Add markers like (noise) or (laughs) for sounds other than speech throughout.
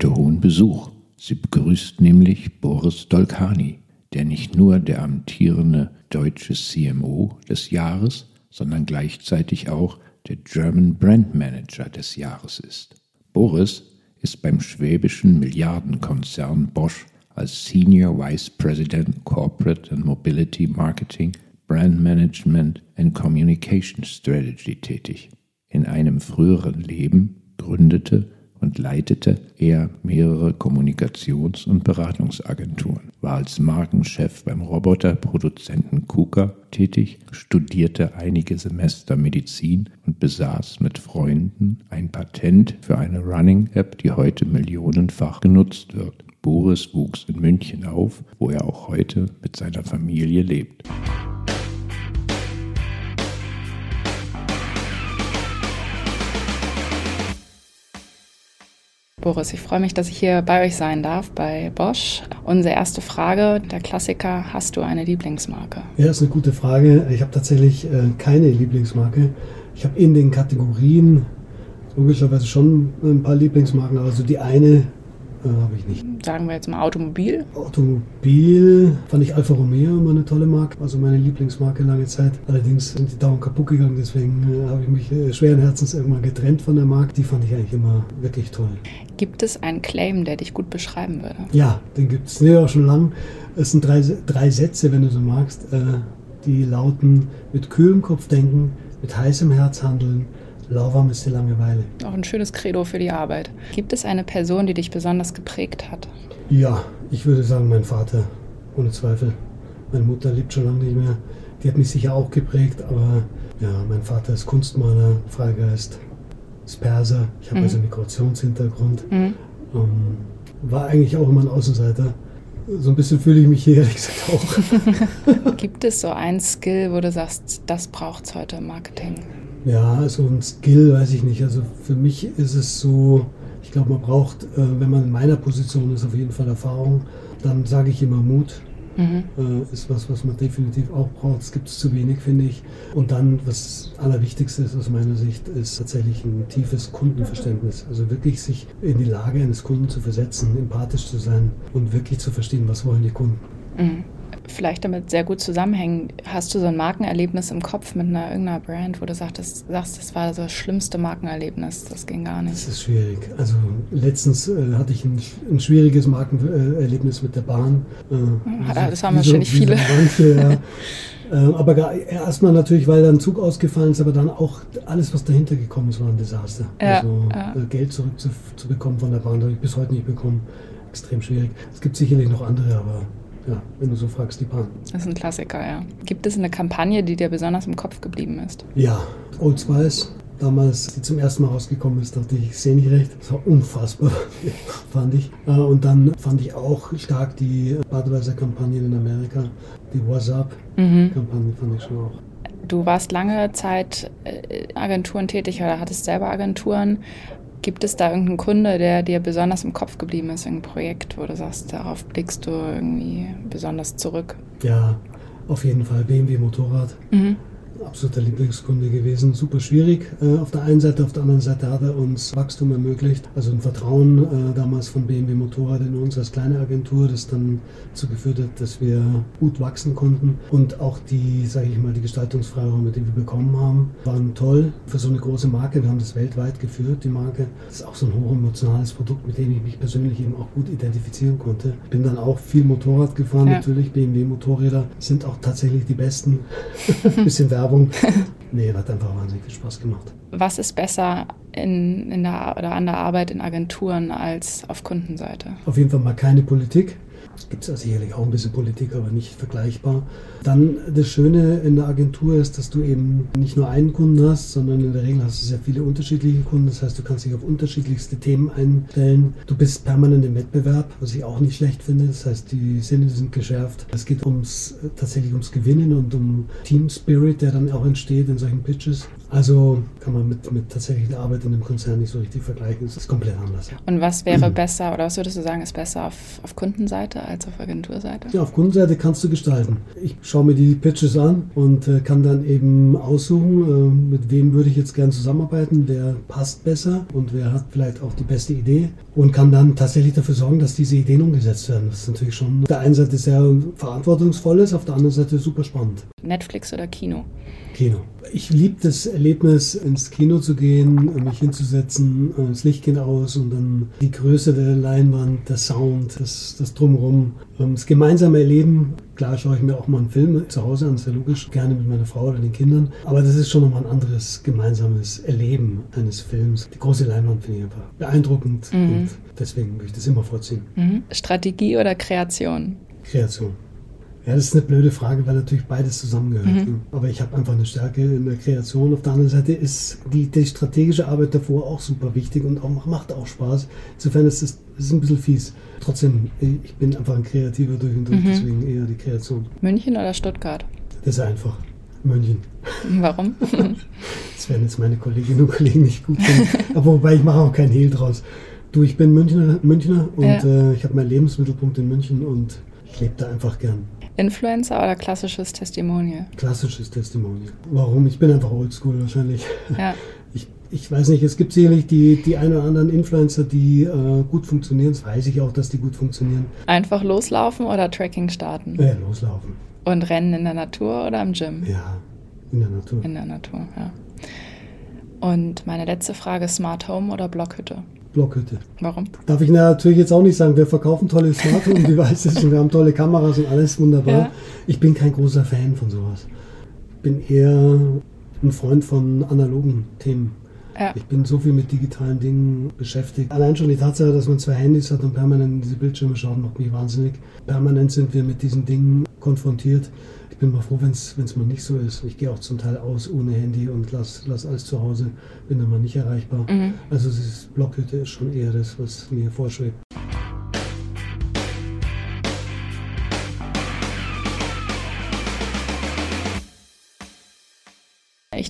heute hohen Besuch. Sie begrüßt nämlich Boris Dolkani, der nicht nur der amtierende deutsche CMO des Jahres, sondern gleichzeitig auch der German Brand Manager des Jahres ist. Boris ist beim schwäbischen Milliardenkonzern Bosch als Senior Vice President Corporate and Mobility Marketing, Brand Management and Communication Strategy tätig. In einem früheren Leben gründete und leitete er mehrere Kommunikations- und Beratungsagenturen, war als Markenchef beim Roboterproduzenten KUKA tätig, studierte einige Semester Medizin und besaß mit Freunden ein Patent für eine Running-App, die heute millionenfach genutzt wird. Boris wuchs in München auf, wo er auch heute mit seiner Familie lebt. Boris, ich freue mich, dass ich hier bei euch sein darf, bei Bosch. Unsere erste Frage, der Klassiker, hast du eine Lieblingsmarke? Ja, das ist eine gute Frage. Ich habe tatsächlich äh, keine Lieblingsmarke. Ich habe in den Kategorien logischerweise schon ein paar Lieblingsmarken, aber so die eine äh, habe ich nicht. Sagen wir jetzt mal Automobil. Automobil fand ich Alfa Romeo immer eine tolle Marke, also meine Lieblingsmarke lange Zeit. Allerdings sind die dauernd kaputt gegangen, deswegen äh, habe ich mich äh, schweren Herzens irgendwann getrennt von der Marke. Die fand ich eigentlich immer wirklich toll. Gibt es einen Claim, der dich gut beschreiben würde? Ja, den gibt es. Nee, auch schon lang. Es sind drei, drei Sätze, wenn du so magst, äh, die lauten: mit kühlem Kopf denken, mit heißem Herz handeln Lauwarm ist die Langeweile. Auch ein schönes Credo für die Arbeit. Gibt es eine Person, die dich besonders geprägt hat? Ja, ich würde sagen, mein Vater, ohne Zweifel. Meine Mutter lebt schon lange nicht mehr. Die hat mich sicher auch geprägt, aber ja, mein Vater ist Kunstmaler, Freigeist, ist Perser. Ich habe mhm. also einen Migrationshintergrund. Mhm. Um, ähm, war eigentlich auch immer ein Außenseiter. So ein bisschen fühle ich mich hier (laughs) ehrlich gesagt auch. (laughs) Gibt es so ein Skill, wo du sagst, das braucht es heute im Marketing? Ja, so ein Skill weiß ich nicht. Also für mich ist es so, ich glaube, man braucht, äh, wenn man in meiner Position ist, auf jeden Fall Erfahrung. Dann sage ich immer Mut. Mhm. Äh, ist was, was man definitiv auch braucht. Es gibt es zu wenig, finde ich. Und dann, was Allerwichtigste ist aus meiner Sicht, ist tatsächlich ein tiefes Kundenverständnis. Also wirklich sich in die Lage eines Kunden zu versetzen, empathisch zu sein und wirklich zu verstehen, was wollen die Kunden. Mhm vielleicht damit sehr gut zusammenhängen. Hast du so ein Markenerlebnis im Kopf mit einer irgendeiner Brand, wo du sagtest, sagst, das war so das schlimmste Markenerlebnis, das ging gar nicht? Das ist schwierig. Also letztens äh, hatte ich ein, ein schwieriges Markenerlebnis mit der Bahn. Äh, ja, das haben wahrscheinlich so, viele. (laughs) Manche, ja. Äh, aber erstmal natürlich, weil dann Zug ausgefallen ist, aber dann auch alles, was dahinter gekommen ist, war ein Desaster. Ja, also. Äh, Geld zurückzubekommen von der Bahn, habe ich bis heute nicht bekommen. Extrem schwierig. Es gibt sicherlich noch andere, aber ja, wenn du so fragst, die Bahn. Das ist ein Klassiker, ja. Gibt es eine Kampagne, die dir besonders im Kopf geblieben ist? Ja, Old Spice. Damals, die zum ersten Mal rausgekommen ist, dachte ich, ich sehe nicht recht. Das war unfassbar, (laughs) fand ich. Äh, und dann fand ich auch stark die Budweiser-Kampagnen in Amerika. Die What's Up-Kampagne mhm. fand ich schon auch. Du warst lange Zeit äh, Agenturen tätig oder hattest selber Agenturen. Gibt es da irgendeinen Kunde, der dir besonders im Kopf geblieben ist, ein Projekt, wo du sagst, darauf blickst du irgendwie besonders zurück? Ja, auf jeden Fall BMW Motorrad. Mhm absoluter Lieblingskunde gewesen. Super schwierig äh, auf der einen Seite, auf der anderen Seite hat er uns Wachstum ermöglicht. Also ein Vertrauen äh, damals von BMW Motorrad in uns als kleine Agentur, das dann dazu geführt hat, dass wir gut wachsen konnten. Und auch die, sage ich mal, die Gestaltungsfreiräume, die wir bekommen haben, waren toll für so eine große Marke. Wir haben das weltweit geführt, die Marke. Das ist auch so ein hochemotionales Produkt, mit dem ich mich persönlich eben auch gut identifizieren konnte. Bin dann auch viel Motorrad gefahren, ja. natürlich. BMW Motorräder sind auch tatsächlich die besten. (laughs) Bisschen Werbung Werbung. (laughs) nee, hat einfach wahnsinnig viel Spaß gemacht. Was ist besser in, in der, oder an der Arbeit in Agenturen als auf Kundenseite? Auf jeden Fall mal keine Politik. Es gibt ja sicherlich auch ein bisschen Politik, aber nicht vergleichbar. Dann das Schöne in der Agentur ist, dass du eben nicht nur einen Kunden hast, sondern in der Regel hast du sehr viele unterschiedliche Kunden. Das heißt, du kannst dich auf unterschiedlichste Themen einstellen. Du bist permanent im Wettbewerb, was ich auch nicht schlecht finde. Das heißt, die Sinne sind geschärft. Es geht ums, tatsächlich ums Gewinnen und um Team Spirit, der dann auch entsteht in solchen Pitches. Also kann man mit, mit tatsächlich der Arbeit in einem Konzern nicht so richtig vergleichen. Es ist komplett anders. Und was wäre mhm. besser oder was würdest du sagen, ist besser auf, auf Kundenseite als auf Agenturseite? Ja, auf Kundenseite kannst du gestalten. Ich schaue mir die Pitches an und äh, kann dann eben aussuchen, äh, mit wem würde ich jetzt gern zusammenarbeiten, wer passt besser und wer hat vielleicht auch die beste Idee und kann dann tatsächlich dafür sorgen, dass diese Ideen umgesetzt werden. Das ist natürlich schon auf der einen Seite sehr verantwortungsvoll ist, auf der anderen Seite super spannend. Netflix oder Kino? Kino. Ich liebe das Erlebnis, ins Kino zu gehen, mich hinzusetzen, das Licht geht aus und dann die Größe der Leinwand, der Sound, das, das Drumherum, ähm, das gemeinsame Erleben. Klar schaue ich mir auch mal einen Film zu Hause an, ist ja logisch, gerne mit meiner Frau oder den Kindern. Aber das ist schon nochmal ein anderes gemeinsames Erleben eines Films. Die große Leinwand finde ich einfach beeindruckend mhm. und deswegen würde ich das immer vorziehen. Mhm. Strategie oder Kreation? Kreation. Ja, das ist eine blöde Frage, weil natürlich beides zusammengehört. Mhm. Ne? Aber ich habe einfach eine Stärke in der Kreation. Auf der anderen Seite ist die, die strategische Arbeit davor auch super wichtig und auch, macht auch Spaß. Insofern ist es ist ein bisschen fies. Trotzdem, ich bin einfach ein Kreativer durch und durch, mhm. deswegen eher die Kreation. München oder Stuttgart? Das ist einfach. München. Warum? (laughs) das werden jetzt meine Kolleginnen und Kollegen nicht gut finden. (laughs) Aber wobei ich mache auch keinen Hehl draus. Du, ich bin Münchner, Münchner und ja. äh, ich habe meinen Lebensmittelpunkt in München und ich lebe da einfach gern. Influencer oder klassisches Testimonial? Klassisches Testimonial. Warum? Ich bin einfach oldschool wahrscheinlich. Ja. (laughs) Ich, weiß nicht, es gibt sicherlich die, die ein oder anderen Influencer, die äh, gut funktionieren. Das weiß ich auch, dass die gut funktionieren. Einfach loslaufen oder Tracking starten? Ja, loslaufen. Und rennen in der Natur oder im Gym? Ja, in der Natur. In der Natur, ja. Und meine letzte Frage: Smart Home oder Blockhütte? Blockhütte. Warum? Darf ich natürlich jetzt auch nicht sagen, wir verkaufen tolle Smart Home Devices und wir haben tolle Kameras und alles wunderbar. Ja. Ich bin kein großer Fan von sowas. Ich bin eher ein Freund von analogen Themen. Ja. Ich bin so viel mit digitalen Dingen beschäftigt. Allein schon die Tatsache, dass man zwei Handys hat und permanent in diese Bildschirme schaut, macht mich wahnsinnig. Permanent sind wir mit diesen Dingen konfrontiert bin mal froh, wenn es mal nicht so ist. Ich gehe auch zum Teil aus ohne Handy und lasse lass alles zu Hause, bin dann mal nicht erreichbar. Mhm. Also dieses Blockhütte ist schon eher das, was mir vorschwebt.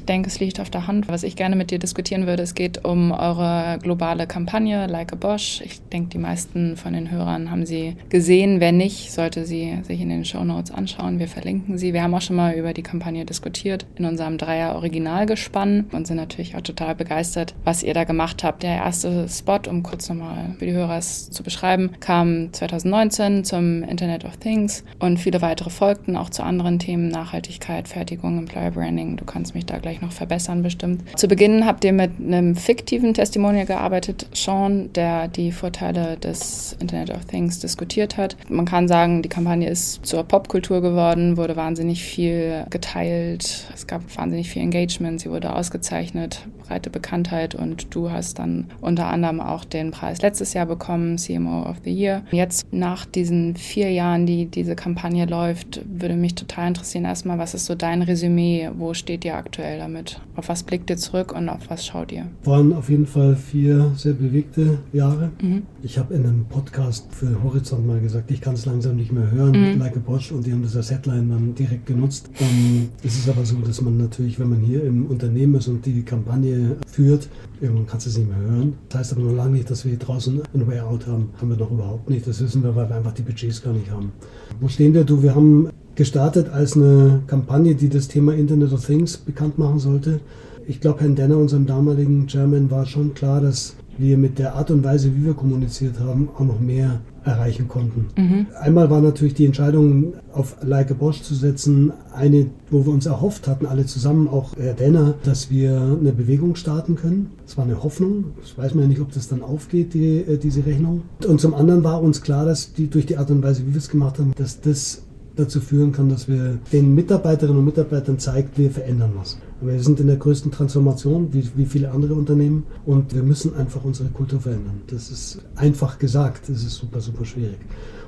Ich denke, es liegt auf der Hand. Was ich gerne mit dir diskutieren würde, es geht um eure globale Kampagne Like a Bosch. Ich denke, die meisten von den Hörern haben sie gesehen. Wer nicht, sollte sie sich in den Show Notes anschauen. Wir verlinken sie. Wir haben auch schon mal über die Kampagne diskutiert in unserem Dreier Originalgespann und sind natürlich auch total begeistert, was ihr da gemacht habt. Der erste Spot, um kurz nochmal für die Hörer zu beschreiben, kam 2019 zum Internet of Things und viele weitere folgten auch zu anderen Themen Nachhaltigkeit, Fertigung, Employer Branding. Du kannst mich da gleich noch verbessern bestimmt. Zu Beginn habt ihr mit einem fiktiven Testimonial gearbeitet, Sean, der die Vorteile des Internet of Things diskutiert hat. Man kann sagen, die Kampagne ist zur Popkultur geworden, wurde wahnsinnig viel geteilt, es gab wahnsinnig viel Engagement, sie wurde ausgezeichnet, breite Bekanntheit und du hast dann unter anderem auch den Preis letztes Jahr bekommen, CMO of the Year. Jetzt nach diesen vier Jahren, die diese Kampagne läuft, würde mich total interessieren erstmal, was ist so dein Resümee, wo steht ihr aktuell? Damit? Auf was blickt ihr zurück und auf was schaut ihr? Waren auf jeden Fall vier sehr bewegte Jahre. Mhm. Ich habe in einem Podcast für Horizont mal gesagt, ich kann es langsam nicht mehr hören, mhm. like a Bosch, und die haben das als Headline dann direkt genutzt. Um, es ist aber so, dass man natürlich, wenn man hier im Unternehmen ist und die Kampagne führt, irgendwann kannst du es nicht mehr hören. Das heißt aber noch lange nicht, dass wir draußen ein Way Out haben. Haben wir noch überhaupt nicht. Das wissen wir, weil wir einfach die Budgets gar nicht haben. Wo stehen wir? Du, wir haben gestartet als eine Kampagne, die das Thema Internet of Things bekannt machen sollte. Ich glaube, Herrn Denner, unserem damaligen Chairman, war schon klar, dass wir mit der Art und Weise, wie wir kommuniziert haben, auch noch mehr erreichen konnten. Mhm. Einmal war natürlich die Entscheidung, auf Like a Bosch zu setzen, eine, wo wir uns erhofft hatten, alle zusammen, auch Herr Denner, dass wir eine Bewegung starten können. Das war eine Hoffnung. Ich weiß mir ja nicht, ob das dann aufgeht, die, äh, diese Rechnung. Und zum anderen war uns klar, dass die, durch die Art und Weise, wie wir es gemacht haben, dass das dazu führen kann, dass wir den Mitarbeiterinnen und Mitarbeitern zeigt, wir verändern was. Wir sind in der größten Transformation, wie, wie viele andere Unternehmen, und wir müssen einfach unsere Kultur verändern. Das ist einfach gesagt, das ist super, super schwierig.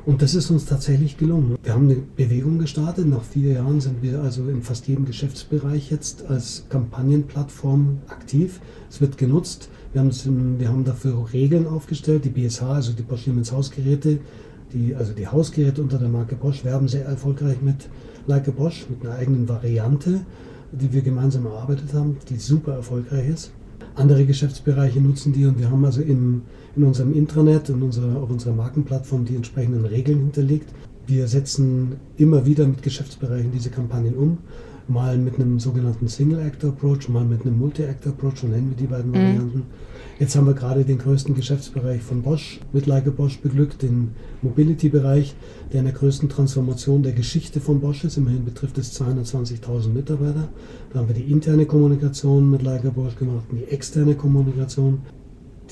Und das ist uns tatsächlich gelungen. Wir haben eine Bewegung gestartet. Nach vier Jahren sind wir also in fast jedem Geschäftsbereich jetzt als Kampagnenplattform aktiv. Es wird genutzt. Wir haben, wir haben dafür Regeln aufgestellt. Die BSH, also die Bosch Siemens Hausgeräte, die, also die Hausgeräte unter der Marke Bosch werben sehr erfolgreich mit Like a Bosch, mit einer eigenen Variante. die wir gemeinsam erarbeitet haben, die super erfolgreich ist. Andere Geschäftsbereiche nutzen die und wir haben also in, in unserem Intranet und unserer, auf unserer Markenplattform die entsprechenden Regeln hinterlegt. Wir setzen immer wieder mit Geschäftsbereichen diese Kampagnen um mal mit einem sogenannten Single-Actor-Approach, mal mit einem Multi-Actor-Approach, so nennen wir die beiden mhm. Varianten. Jetzt haben wir gerade den größten Geschäftsbereich von Bosch mit Leica Bosch beglückt, den Mobility-Bereich, der in der größten Transformation der Geschichte von Bosch ist. Immerhin betrifft es 220.000 Mitarbeiter. Da haben wir die interne Kommunikation mit Leica Bosch gemacht und die externe Kommunikation.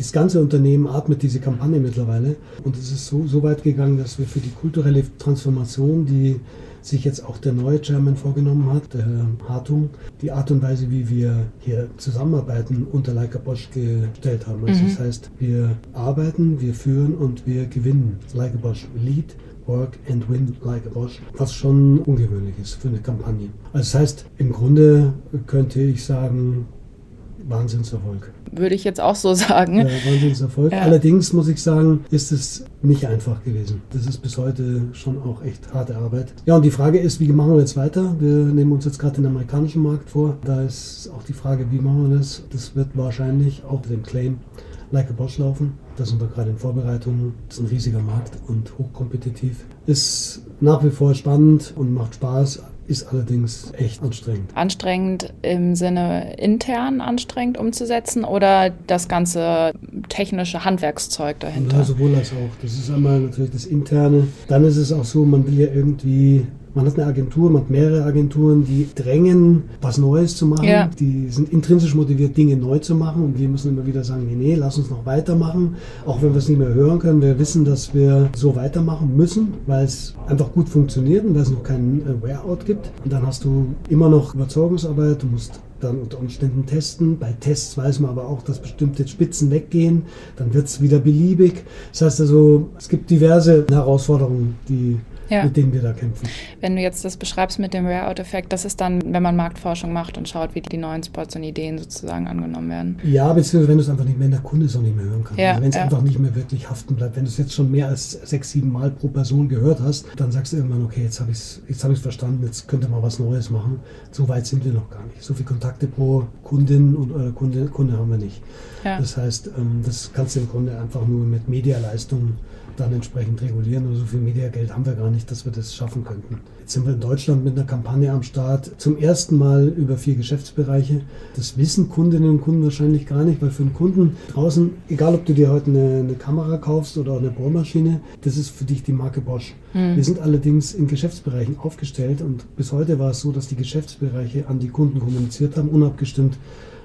Das ganze Unternehmen atmet diese Kampagne mittlerweile und es ist so, so weit gegangen, dass wir für die kulturelle Transformation, die sich jetzt auch der neue Chairman vorgenommen hat, der Herr Hartung, die Art und Weise, wie wir hier zusammenarbeiten, unter Leica Bosch gestellt haben. Also mhm. das heißt, wir arbeiten, wir führen und wir gewinnen. Leica Bosch Lead, Work and Win like a Bosch, was schon ungewöhnlich ist für eine Kampagne. Also das heißt, im Grunde könnte ich sagen, Wahnsinnserfolg. Würde ich jetzt auch so (laughs) sagen. Ja, Wahnsinnserfolg. Ja. Allerdings muss ich sagen, ist es nicht einfach gewesen. Das ist bis heute schon auch echt harte Arbeit. Ja, und die Frage ist, wie machen wir jetzt weiter? Wir nehmen uns jetzt gerade den amerikanischen Markt vor. Da ist auch die Frage, wie machen wir das? Das wird wahrscheinlich auch dem Claim Like a Bosch laufen. Da sind wir gerade in Vorbereitung. Das ist ein riesiger Markt und hochkompetitiv. Ist nach wie vor spannend und macht Spaß ist allerdings echt anstrengend. Anstrengend im Sinne intern anstrengend umzusetzen oder das ganze technische Handwerkszeug dahinter? Ja, sowohl als auch. Das ist einmal natürlich das Interne. Dann ist es auch so, man will ja irgendwie man hat eine Agentur, man hat mehrere Agenturen, die drängen, was Neues zu machen. Ja. Die sind intrinsisch motiviert, Dinge neu zu machen. Und wir müssen immer wieder sagen, nee, nee, lass uns noch weitermachen. Auch wenn wir es nicht mehr hören können. Wir wissen, dass wir so weitermachen müssen, weil es einfach gut funktioniert und weil es noch keinen äh, Wear-out gibt. Und dann hast du immer noch Überzeugungsarbeit. Du musst dann unter Umständen testen. Bei Tests weiß man aber auch, dass bestimmte Spitzen weggehen. Dann wird es wieder beliebig. Das heißt also, es gibt diverse Herausforderungen, die ja. mit denen wir da kämpfen. Wenn du jetzt das beschreibst mit dem Rare-Out-Effekt, das ist dann, wenn man Marktforschung macht und schaut, wie die neuen Spots und Ideen sozusagen angenommen werden. Ja, beziehungsweise wenn du es einfach nicht mehr in der Kunde so nicht mehr hören kannst. Ja, also wenn es ja. einfach nicht mehr wirklich haften bleibt. Wenn du es jetzt schon mehr als sechs, sieben Mal pro Person gehört hast, dann sagst du irgendwann, okay, jetzt habe ich es jetzt hab verstanden, jetzt könnte man was Neues machen. So weit sind wir noch gar nicht. So viele Kontakte pro Kundin und äh, Kunde, Kunde haben wir nicht. Ja. Das heißt, ähm, das kannst du im Grunde einfach nur mit Medialeistung dann entsprechend regulieren. Und so viel Mediageld haben wir gar nicht, dass wir das schaffen könnten. Jetzt sind wir in Deutschland mit einer Kampagne am Start. Zum ersten Mal über vier Geschäftsbereiche. Das wissen Kundinnen und Kunden wahrscheinlich gar nicht, weil für einen Kunden draußen, egal ob du dir heute eine, eine Kamera kaufst oder eine Bohrmaschine, das ist für dich die Marke Bosch. Mhm. Wir sind allerdings in Geschäftsbereichen aufgestellt und bis heute war es so, dass die Geschäftsbereiche an die Kunden kommuniziert haben, unabgestimmt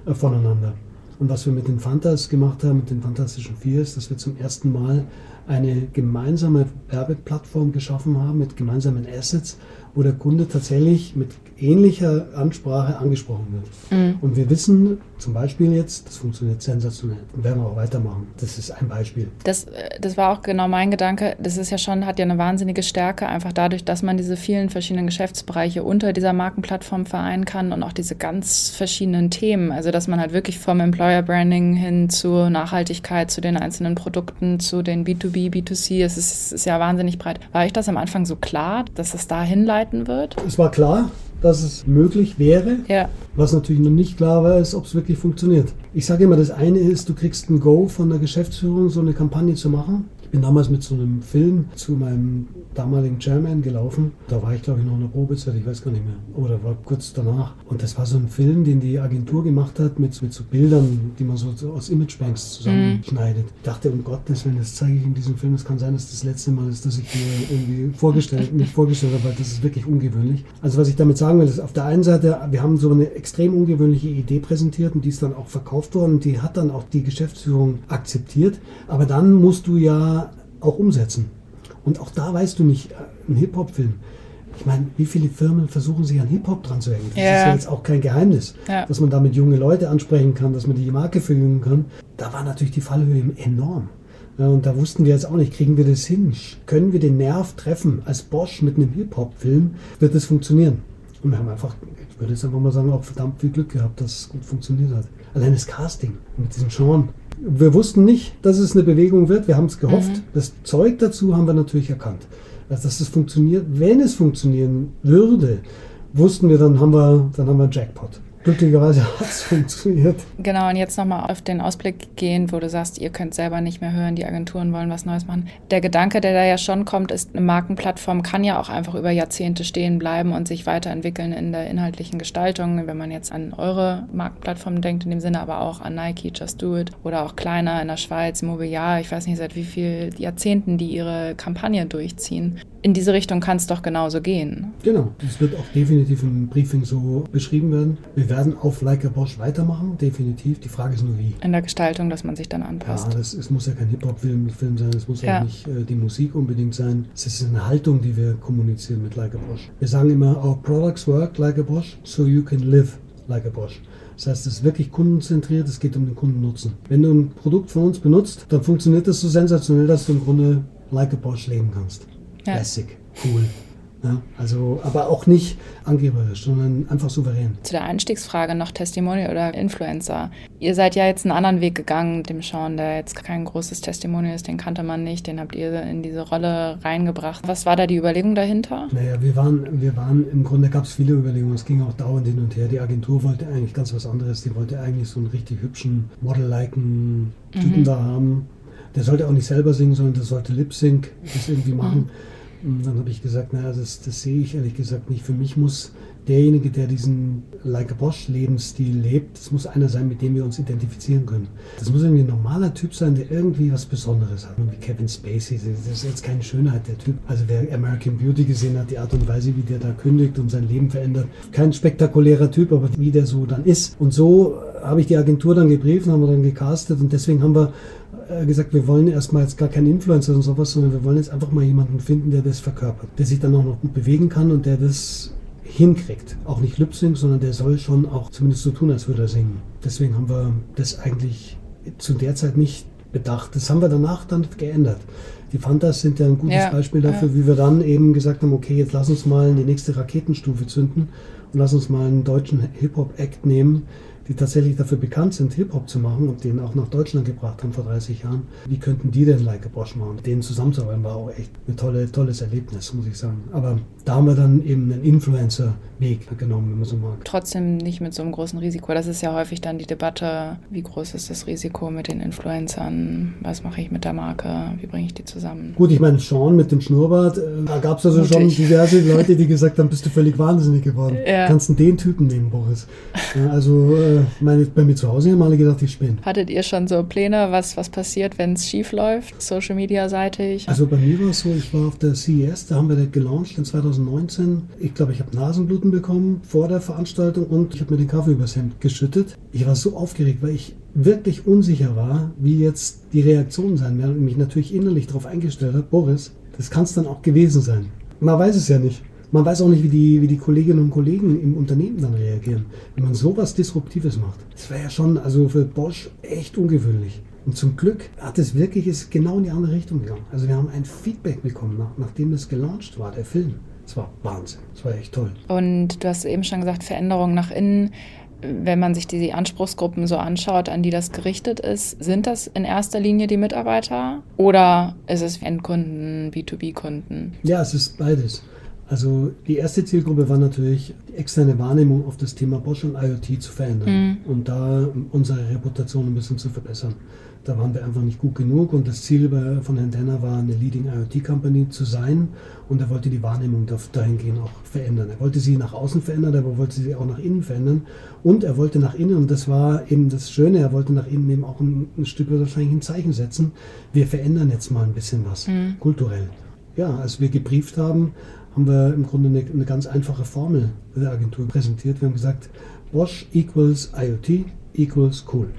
äh, voneinander. Und was wir mit den Fantas gemacht haben, mit den Fantastischen Vier, ist, dass wir zum ersten Mal eine gemeinsame Werbeplattform geschaffen haben mit gemeinsamen Assets, wo der Kunde tatsächlich mit ähnlicher Ansprache angesprochen wird. Mhm. Und wir wissen zum Beispiel jetzt, das funktioniert sensationell. Und werden wir auch weitermachen. Das ist ein Beispiel. Das, äh, das war auch genau mein Gedanke. Das ist ja schon, hat ja eine wahnsinnige Stärke, einfach dadurch, dass man diese vielen verschiedenen Geschäftsbereiche unter dieser Markenplattform vereinen kann und auch diese ganz verschiedenen Themen. Also, dass man halt wirklich vom Employer Branding hin zur Nachhaltigkeit, zu den einzelnen Produkten, zu den B2B, B2C, es ist, ist ja wahnsinnig breit. War euch das am Anfang so klar, dass es da hinleiten wird? Es war klar dass es möglich wäre. Ja. Was natürlich noch nicht klar war, ist, ob es wirklich funktioniert. Ich sage immer, das eine ist, du kriegst ein Go von der Geschäftsführung, so eine Kampagne zu machen bin damals mit so einem Film zu meinem damaligen Chairman gelaufen. Da war ich, glaube ich, noch in der Probezeit, ich weiß gar nicht mehr. Oder war kurz danach. Und das war so ein Film, den die Agentur gemacht hat mit, mit so Bildern, die man so, aus Imagebanks zusammenschneidet. Ich dachte, um Gottes Willen, das zeige ich in diesem Film. Es kann sein, dass das letzte Mal ist, dass ich mir irgendwie vorgestellt, nicht vorgestellt habe, weil das ist wirklich ungewöhnlich. Also was ich damit sagen will, ist auf der einen Seite, wir haben so eine extrem ungewöhnliche Idee präsentiert und die ist dann auch verkauft worden die hat dann auch die Geschäftsführung akzeptiert. Aber dann musst du ja auch umsetzen. Und auch da weißt du nicht, äh, ein Hip-Hop-Film. Ich meine, wie viele Firmen versuchen sich an Hip-Hop dran zu hängen? Das ja. ist ja jetzt auch kein Geheimnis, ja. dass man damit junge Leute ansprechen kann, dass man die Marke verjüngen kann. Da war natürlich die Fallhöhe enorm. Ja, und da wussten wir jetzt auch nicht, kriegen wir das hin? Können wir den Nerv treffen als Bosch mit einem Hip-Hop-Film? Wird das funktionieren? Und wir haben einfach, ich würde jetzt einfach mal sagen, auch verdammt viel Glück gehabt, dass es gut funktioniert hat. Allein das Casting mit diesem Sean, wir wussten nicht, dass es eine Bewegung wird. Wir haben es gehofft. Mhm. Das Zeug dazu haben wir natürlich erkannt. Also, dass es funktioniert. Wenn es funktionieren würde, wussten wir, dann haben wir, dann haben wir Jackpot glücklicherweise (laughs) hat es funktioniert. Genau, und jetzt nochmal auf den Ausblick gehen, wo du sagst, ihr könnt selber nicht mehr hören, die Agenturen wollen was Neues machen. Der Gedanke, der da ja schon kommt, ist, eine Markenplattform kann ja auch einfach über Jahrzehnte stehen bleiben und sich weiterentwickeln in der inhaltlichen Gestaltung. Wenn man jetzt an eure Markenplattform denkt, in dem Sinne aber auch an Nike, Just Do It oder auch kleiner in der Schweiz, Mobiliar, ich weiß nicht seit wie vielen Jahrzehnten die ihre Kampagne durchziehen. In diese Richtung kann es doch genauso gehen. Genau, das wird auch definitiv im Briefing so beschrieben werden. Wir werden auf Like a Bosch weitermachen, definitiv. Die Frage ist nur wie. In der Gestaltung, dass man sich dann anpasst. Ja, das, es muss ja kein Hip-Hop-Film Film sein, es muss ja. auch nicht äh, die Musik unbedingt sein. Es ist eine Haltung, die wir kommunizieren mit Like a Bosch. Wir sagen immer, our products work like a Bosch, so you can live like a Bosch. Das heißt, es ist wirklich kundenzentriert, es geht um den Kundennutzen. Wenn du ein Produkt von uns benutzt, dann funktioniert das so sensationell, dass du im Grunde like a Bosch leben kannst. Ja. Classic, cool. Ja, also, aber auch nicht angeberisch, sondern einfach souverän. Zu der Einstiegsfrage noch Testimonial oder Influencer. Ihr seid ja jetzt einen anderen Weg gegangen, dem Sean, der jetzt kein großes Testimonial ist, den kannte man nicht, den habt ihr in diese Rolle reingebracht. Was war da die Überlegung dahinter? Naja, wir waren, wir waren im Grunde gab es viele Überlegungen, es ging auch dauernd hin und her. Die Agentur wollte eigentlich ganz was anderes, die wollte eigentlich so einen richtig hübschen, Model-liken Typen mhm. da haben. Der sollte auch nicht selber singen, sondern der sollte Lip-Sync das irgendwie machen. Mhm. Und dann habe ich gesagt, naja, das, das sehe ich ehrlich gesagt nicht. Für mich muss derjenige, der diesen Like a Bosch Lebensstil lebt, das muss einer sein, mit dem wir uns identifizieren können. Das muss irgendwie ein normaler Typ sein, der irgendwie was Besonderes hat. Wie Kevin Spacey, das ist jetzt keine Schönheit der Typ. Also wer American Beauty gesehen hat, die Art und Weise, wie der da kündigt und sein Leben verändert. Kein spektakulärer Typ, aber wie der so dann ist. Und so habe ich die Agentur dann gebrieft, haben wir dann gecastet und deswegen haben wir gesagt, wir wollen erstmal jetzt gar keinen Influencer und sowas, sondern wir wollen jetzt einfach mal jemanden finden, der das verkörpert, der sich dann auch noch gut bewegen kann und der das hinkriegt. Auch nicht lip sondern der soll schon auch zumindest so tun, als würde er singen. Deswegen haben wir das eigentlich zu der Zeit nicht bedacht. Das haben wir danach dann geändert. Die Fantas sind ja ein gutes ja, Beispiel dafür, ja. wie wir dann eben gesagt haben, okay, jetzt lass uns mal die nächste Raketenstufe zünden und lass uns mal einen deutschen Hip-Hop-Act nehmen, die tatsächlich dafür bekannt sind, Hip-Hop zu machen und den auch nach Deutschland gebracht haben vor 30 Jahren, wie könnten die denn Like a Bosch machen? Denen zusammenzuarbeiten war auch echt ein tolle, tolles Erlebnis, muss ich sagen. Aber da haben wir dann eben einen Influencer-Weg genommen, wenn man so mag. Trotzdem nicht mit so einem großen Risiko. Das ist ja häufig dann die Debatte, wie groß ist das Risiko mit den Influencern? Was mache ich mit der Marke? Wie bringe ich die zusammen? Gut, ich meine, Sean mit dem Schnurrbart, äh, da gab es also Mutig. schon diverse Leute, die gesagt haben, bist du völlig wahnsinnig geworden. Ja. Kannst du den Typen nehmen, Boris? Also äh, meine, bei mir zu Hause haben alle gedacht, ich spinne. Hattet ihr schon so Pläne, was, was passiert, wenn es schief läuft, Social Media seitig? Also bei mir war es so, ich war auf der CES, da haben wir das gelauncht in 2019. Ich glaube, ich habe Nasenbluten bekommen vor der Veranstaltung und ich habe mir den Kaffee übers Hemd geschüttet. Ich war so aufgeregt, weil ich wirklich unsicher war, wie jetzt die Reaktionen sein werden und mich natürlich innerlich darauf eingestellt habe, Boris, das kann es dann auch gewesen sein. Man weiß es ja nicht. Man weiß auch nicht, wie die, wie die Kolleginnen und Kollegen im Unternehmen dann reagieren, wenn man sowas Disruptives macht. Das wäre ja schon also für Bosch echt ungewöhnlich. Und zum Glück hat es wirklich ist genau in die andere Richtung gegangen. Also wir haben ein Feedback bekommen, nach, nachdem es gelauncht war, der Film. Es war Wahnsinn. Es war echt toll. Und du hast eben schon gesagt, Veränderungen nach innen. Wenn man sich die Anspruchsgruppen so anschaut, an die das gerichtet ist, sind das in erster Linie die Mitarbeiter oder ist es Endkunden, B2B-Kunden? Ja, es ist beides. Also die erste Zielgruppe war natürlich die externe Wahrnehmung auf das Thema Bosch und IoT zu verändern mhm. und da unsere Reputation ein bisschen zu verbessern. Da waren wir einfach nicht gut genug und das Ziel von Herrn Denner war, eine Leading IoT Company zu sein und er wollte die Wahrnehmung dahingehend auch verändern. Er wollte sie nach außen verändern, aber wollte sie auch nach innen verändern und er wollte nach innen, und das war eben das Schöne, er wollte nach innen eben auch ein, ein Stück wahrscheinlich ein Zeichen setzen. Wir verändern jetzt mal ein bisschen was, mhm. kulturell. Ja, als wir gebrieft haben, haben wir im Grunde eine, eine ganz einfache Formel der Agentur präsentiert. Wir haben gesagt, Bosch equals IoT equals cool.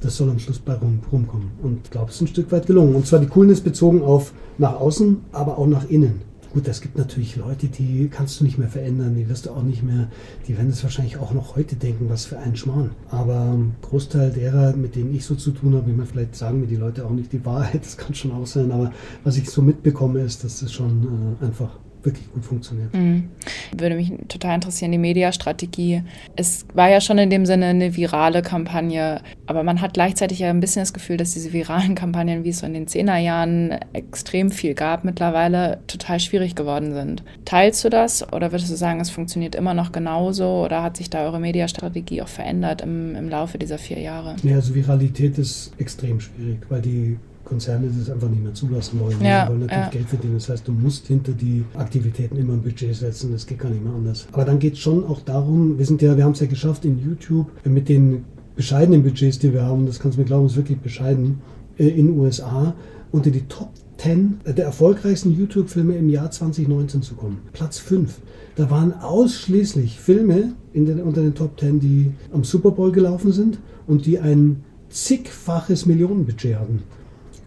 Das soll am Schluss bei rum, rumkommen. Und ich glaube, es ist ein Stück weit gelungen. Und zwar die Coolness bezogen auf nach außen, aber auch nach innen. Gut, es gibt natürlich Leute, die kannst du nicht mehr verändern, die wirst du auch nicht mehr, die werden es wahrscheinlich auch noch heute denken, was für ein Schmarrn. Aber Großteil derer, mit denen ich so zu tun habe, ich meine, vielleicht sagen mir die Leute auch nicht die Wahrheit, (laughs) das kann schon auch sein, aber was ich so mitbekomme, ist, dass das schon äh, einfach wirklich gut funktioniert. Mhm. Würde mich total interessieren, die Mediastrategie. Es war ja schon in dem Sinne eine virale Kampagne, aber man hat gleichzeitig ja ein bisschen das Gefühl, dass diese viralen (laughs) Kampagnen, wie es so in den Zehnerjahren extrem viel gab, mittlerweile total schwierig geworden sind. Teilst du das oder würdest du sagen, es funktioniert immer noch genauso oder hat sich da eure Mediastrategie auch verändert im, im Laufe dieser vier Jahre? Ja, also Viralität ist extrem schwierig, weil die Konzerne das einfach nicht mehr zulassen wollen. Ja, die wollen natürlich ja. Geld verdienen. Das heißt, du musst hinter die Aktivitäten immer ein Budget setzen. Das geht gar nicht mehr anders. Aber dann geht es schon auch darum, wir sind ja, wir haben es ja geschafft in YouTube mit den bescheidenen Budgets, die wir haben, das kannst du mir glauben, ist wirklich bescheiden, äh, in den USA unter die Top 10 der erfolgreichsten YouTube-Filme im Jahr 2019 zu kommen. Platz 5. Da waren ausschließlich Filme den, unter den Top 10, die am Super Bowl gelaufen sind und die ein zigfaches Millionenbudget hatten.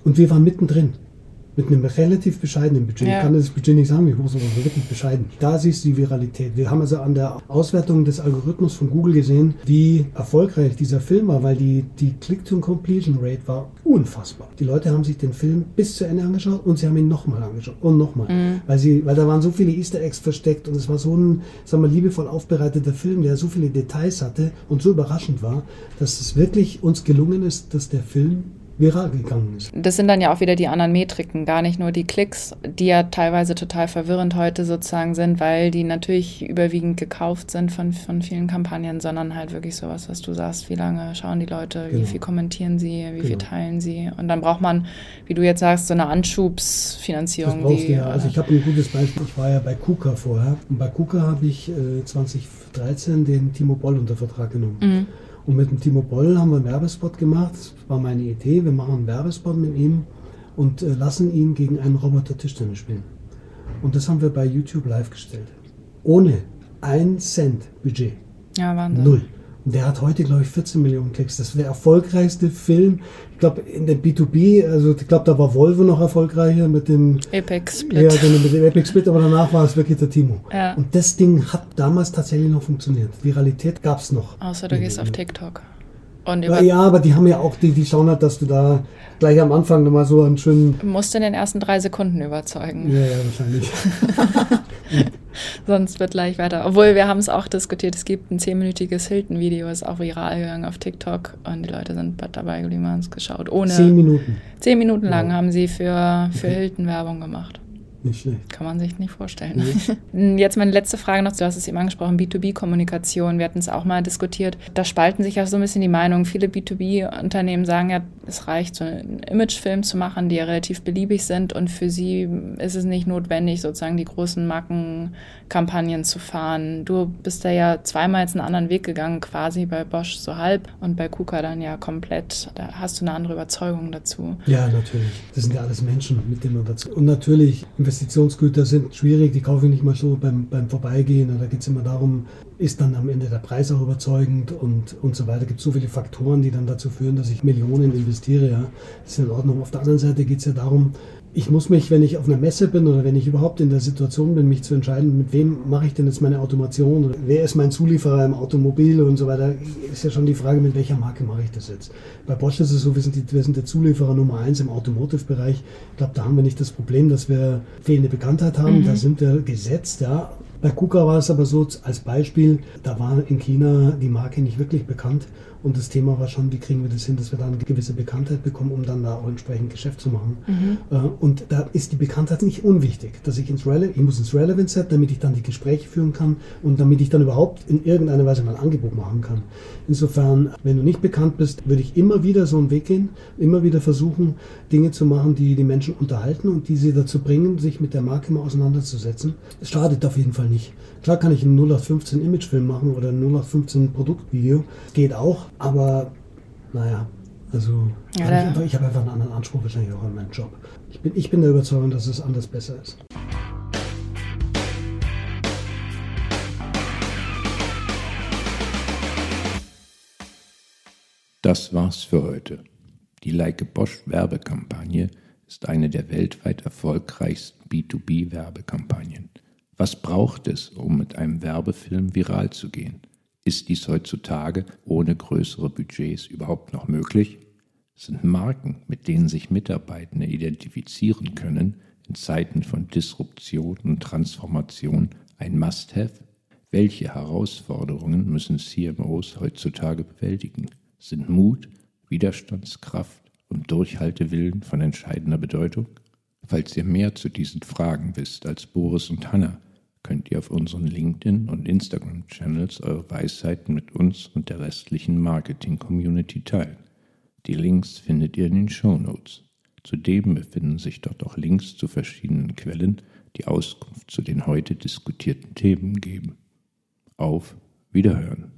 Und wir waren mittendrin. Mit einem relativ bescheidenen Budget. Ja. Ich kann das Budget nicht sagen, wie groß, aber wirklich bescheiden. Da siehst du die Viralität. Wir haben also an der Auswertung des Algorithmus von Google gesehen, wie erfolgreich dieser Film war, weil die, die Click-to-Completion-Rate war unfassbar. Die Leute haben sich den Film bis zu Ende angeschaut und sie haben ihn nochmal angeschaut und nochmal. Weil, sie, weil da waren so viele Easter Eggs versteckt und es war so ein, sagen wir, liebevoll aufbereiteter Film, der so viele Details hatte und so überraschend war, dass es wirklich uns gelungen ist, dass der Film viral gegangen ist. Das sind dann ja auch wieder die anderen Metriken, gar nicht nur die Klicks, die ja teilweise total verwirrend heute sozusagen sind, weil die natürlich überwiegend gekauft sind von, von vielen Kampagnen, sondern halt wirklich sowas, was du sagst, wie lange schauen die Leute, wie Genau. viel kommentieren sie, wie viel Genau. teilen sie. Und dann braucht man, wie du jetzt sagst, so eine Das Anschubsfinanzierung. brauchst wie, du ja. Also ich habe ein gutes Beispiel. Ich war ja bei KUKA vorher. Und bei KUKA habe ich äh, 2013 den Timo Boll unter Vertrag genommen. Mhm. Und mit dem Timo Boll haben wir einen Werbespot gemacht. Das war meine Idee. Wir machen einen Werbespot mit ihm und äh, lassen ihn gegen einen Roboter Tischtennis spielen. Und das haben wir bei YouTube live gestellt. Ohne ein Cent Budget. ja, Wahnsinn. Null. Der hat heute, glaube ich, 14 Millionen Klicks. Das ist der erfolgreichste Film. Ich glaube, in der B2B, also ich glaube, da war Volvo noch erfolgreicher mit dem, ja, Split. genau, mit dem Epic Split, aber danach war es wirklich der Timo. Ja. Und das Ding hat damals tatsächlich noch funktioniert. Viralität gab es noch. Außer du gehst auf TikTok. Und Ja, über, ja, aber die haben ja auch, die, die schauen halt, dass du da gleich am Anfang nochmal so einen schönen. musst in den ersten drei Sekunden überzeugen. Ja, ja, wahrscheinlich. (laughs) Sonst wird gleich weiter. Obwohl wir haben es auch diskutiert. Es gibt ein zehnminütiges Hilton-Video, ist auch viral gegangen auf TikTok und die Leute sind dabei geblieben, haben es geschaut. Ohne Zehn Minuten. zehn Minuten lang Wow. haben sie für, für Okay. Hilton Werbung gemacht. Nicht schlecht. Kann man sich nicht vorstellen. (laughs) Jetzt meine letzte Frage noch. Du hast es eben angesprochen, B2B-Kommunikation. Wir hatten es auch mal diskutiert. Da spalten sich ja so ein bisschen die Meinungen. Viele B2B-Unternehmen sagen ja, es reicht, so einen Imagefilm zu machen, die ja relativ beliebig sind. Und für sie ist es nicht notwendig, sozusagen die großen Markenkampagnen zu fahren. Du bist da ja zweimal jetzt einen anderen Weg gegangen, quasi bei Bosch so halb und bei KUKA dann ja komplett. Da hast du eine andere Überzeugung dazu. Ja, natürlich. Das sind ja alles Menschen, mit denen man dazu. Und natürlich, Investitionsgüter sind schwierig, die kaufe ich nicht mal so beim, beim Vorbeigehen. Da geht es immer darum, ist dann am Ende der Preis auch überzeugend und, und so weiter. Es gibt so viele Faktoren, die dann dazu führen, dass ich Millionen investiere. Ja. Das ist in Ordnung. Auf der anderen Seite geht es ja darum, ich muss mich, wenn ich auf einer Messe bin oder wenn ich überhaupt in der Situation bin, mich zu entscheiden, mit wem mache ich denn jetzt meine Automation oder wer ist mein Zulieferer im Automobil und so weiter, ist ja schon die Frage, mit welcher Marke mache ich das jetzt. Bei Bosch ist es so, wir sind, die, wir sind der Zulieferer Nummer eins im Automotive-Bereich. Ich glaube, da haben wir nicht das Problem, dass wir fehlende Bekanntheit haben. Mhm. Da sind wir gesetzt, ja. Bei KUKA war es aber so, als Beispiel, da war in China die Marke nicht wirklich bekannt. Und das Thema war schon, wie kriegen wir das hin, dass wir dann eine gewisse Bekanntheit bekommen, um dann da auch entsprechend Geschäft zu machen. Äh, Und da ist die Bekanntheit nicht unwichtig, dass ich ins Rele ich muss ins Relevant Set, damit ich dann die Gespräche führen kann und damit ich dann überhaupt in irgendeiner Weise mein Angebot machen kann. Insofern, wenn du nicht bekannt bist, würde ich immer wieder so einen Weg gehen, immer wieder versuchen, Dinge zu machen, die die Menschen unterhalten und die sie dazu bringen, sich mit der Marke mal auseinanderzusetzen. Es schadet auf jeden Fall nicht. Klar kann ich einen 0815 Imagefilm machen oder ein 0815 Produktvideo, geht auch, aber naja, also Ja, hab da- ich, einfach, ich habe einfach einen anderen Anspruch wahrscheinlich auch an meinen Job. Ich bin, ich bin der Überzeugung, dass es anders besser ist. Das war's für heute. Die Leike Bosch Werbekampagne ist eine der weltweit erfolgreichsten B2B-Werbekampagnen. Was braucht es, um mit einem Werbefilm viral zu gehen? Ist dies heutzutage ohne größere Budgets überhaupt noch möglich? Sind Marken, mit denen sich Mitarbeitende identifizieren können, in Zeiten von Disruption und Transformation ein Must-Have? Welche Herausforderungen müssen CMOs heutzutage bewältigen? Sind Mut, Widerstandskraft und Durchhaltewillen von entscheidender Bedeutung? Falls ihr mehr zu diesen Fragen wisst als Boris und Hannah, könnt ihr auf unseren LinkedIn- und Instagram-Channels eure Weisheiten mit uns und der restlichen Marketing-Community teilen. Die Links findet ihr in den Show Notes. Zudem befinden sich dort auch Links zu verschiedenen Quellen, die Auskunft zu den heute diskutierten Themen geben. Auf Wiederhören!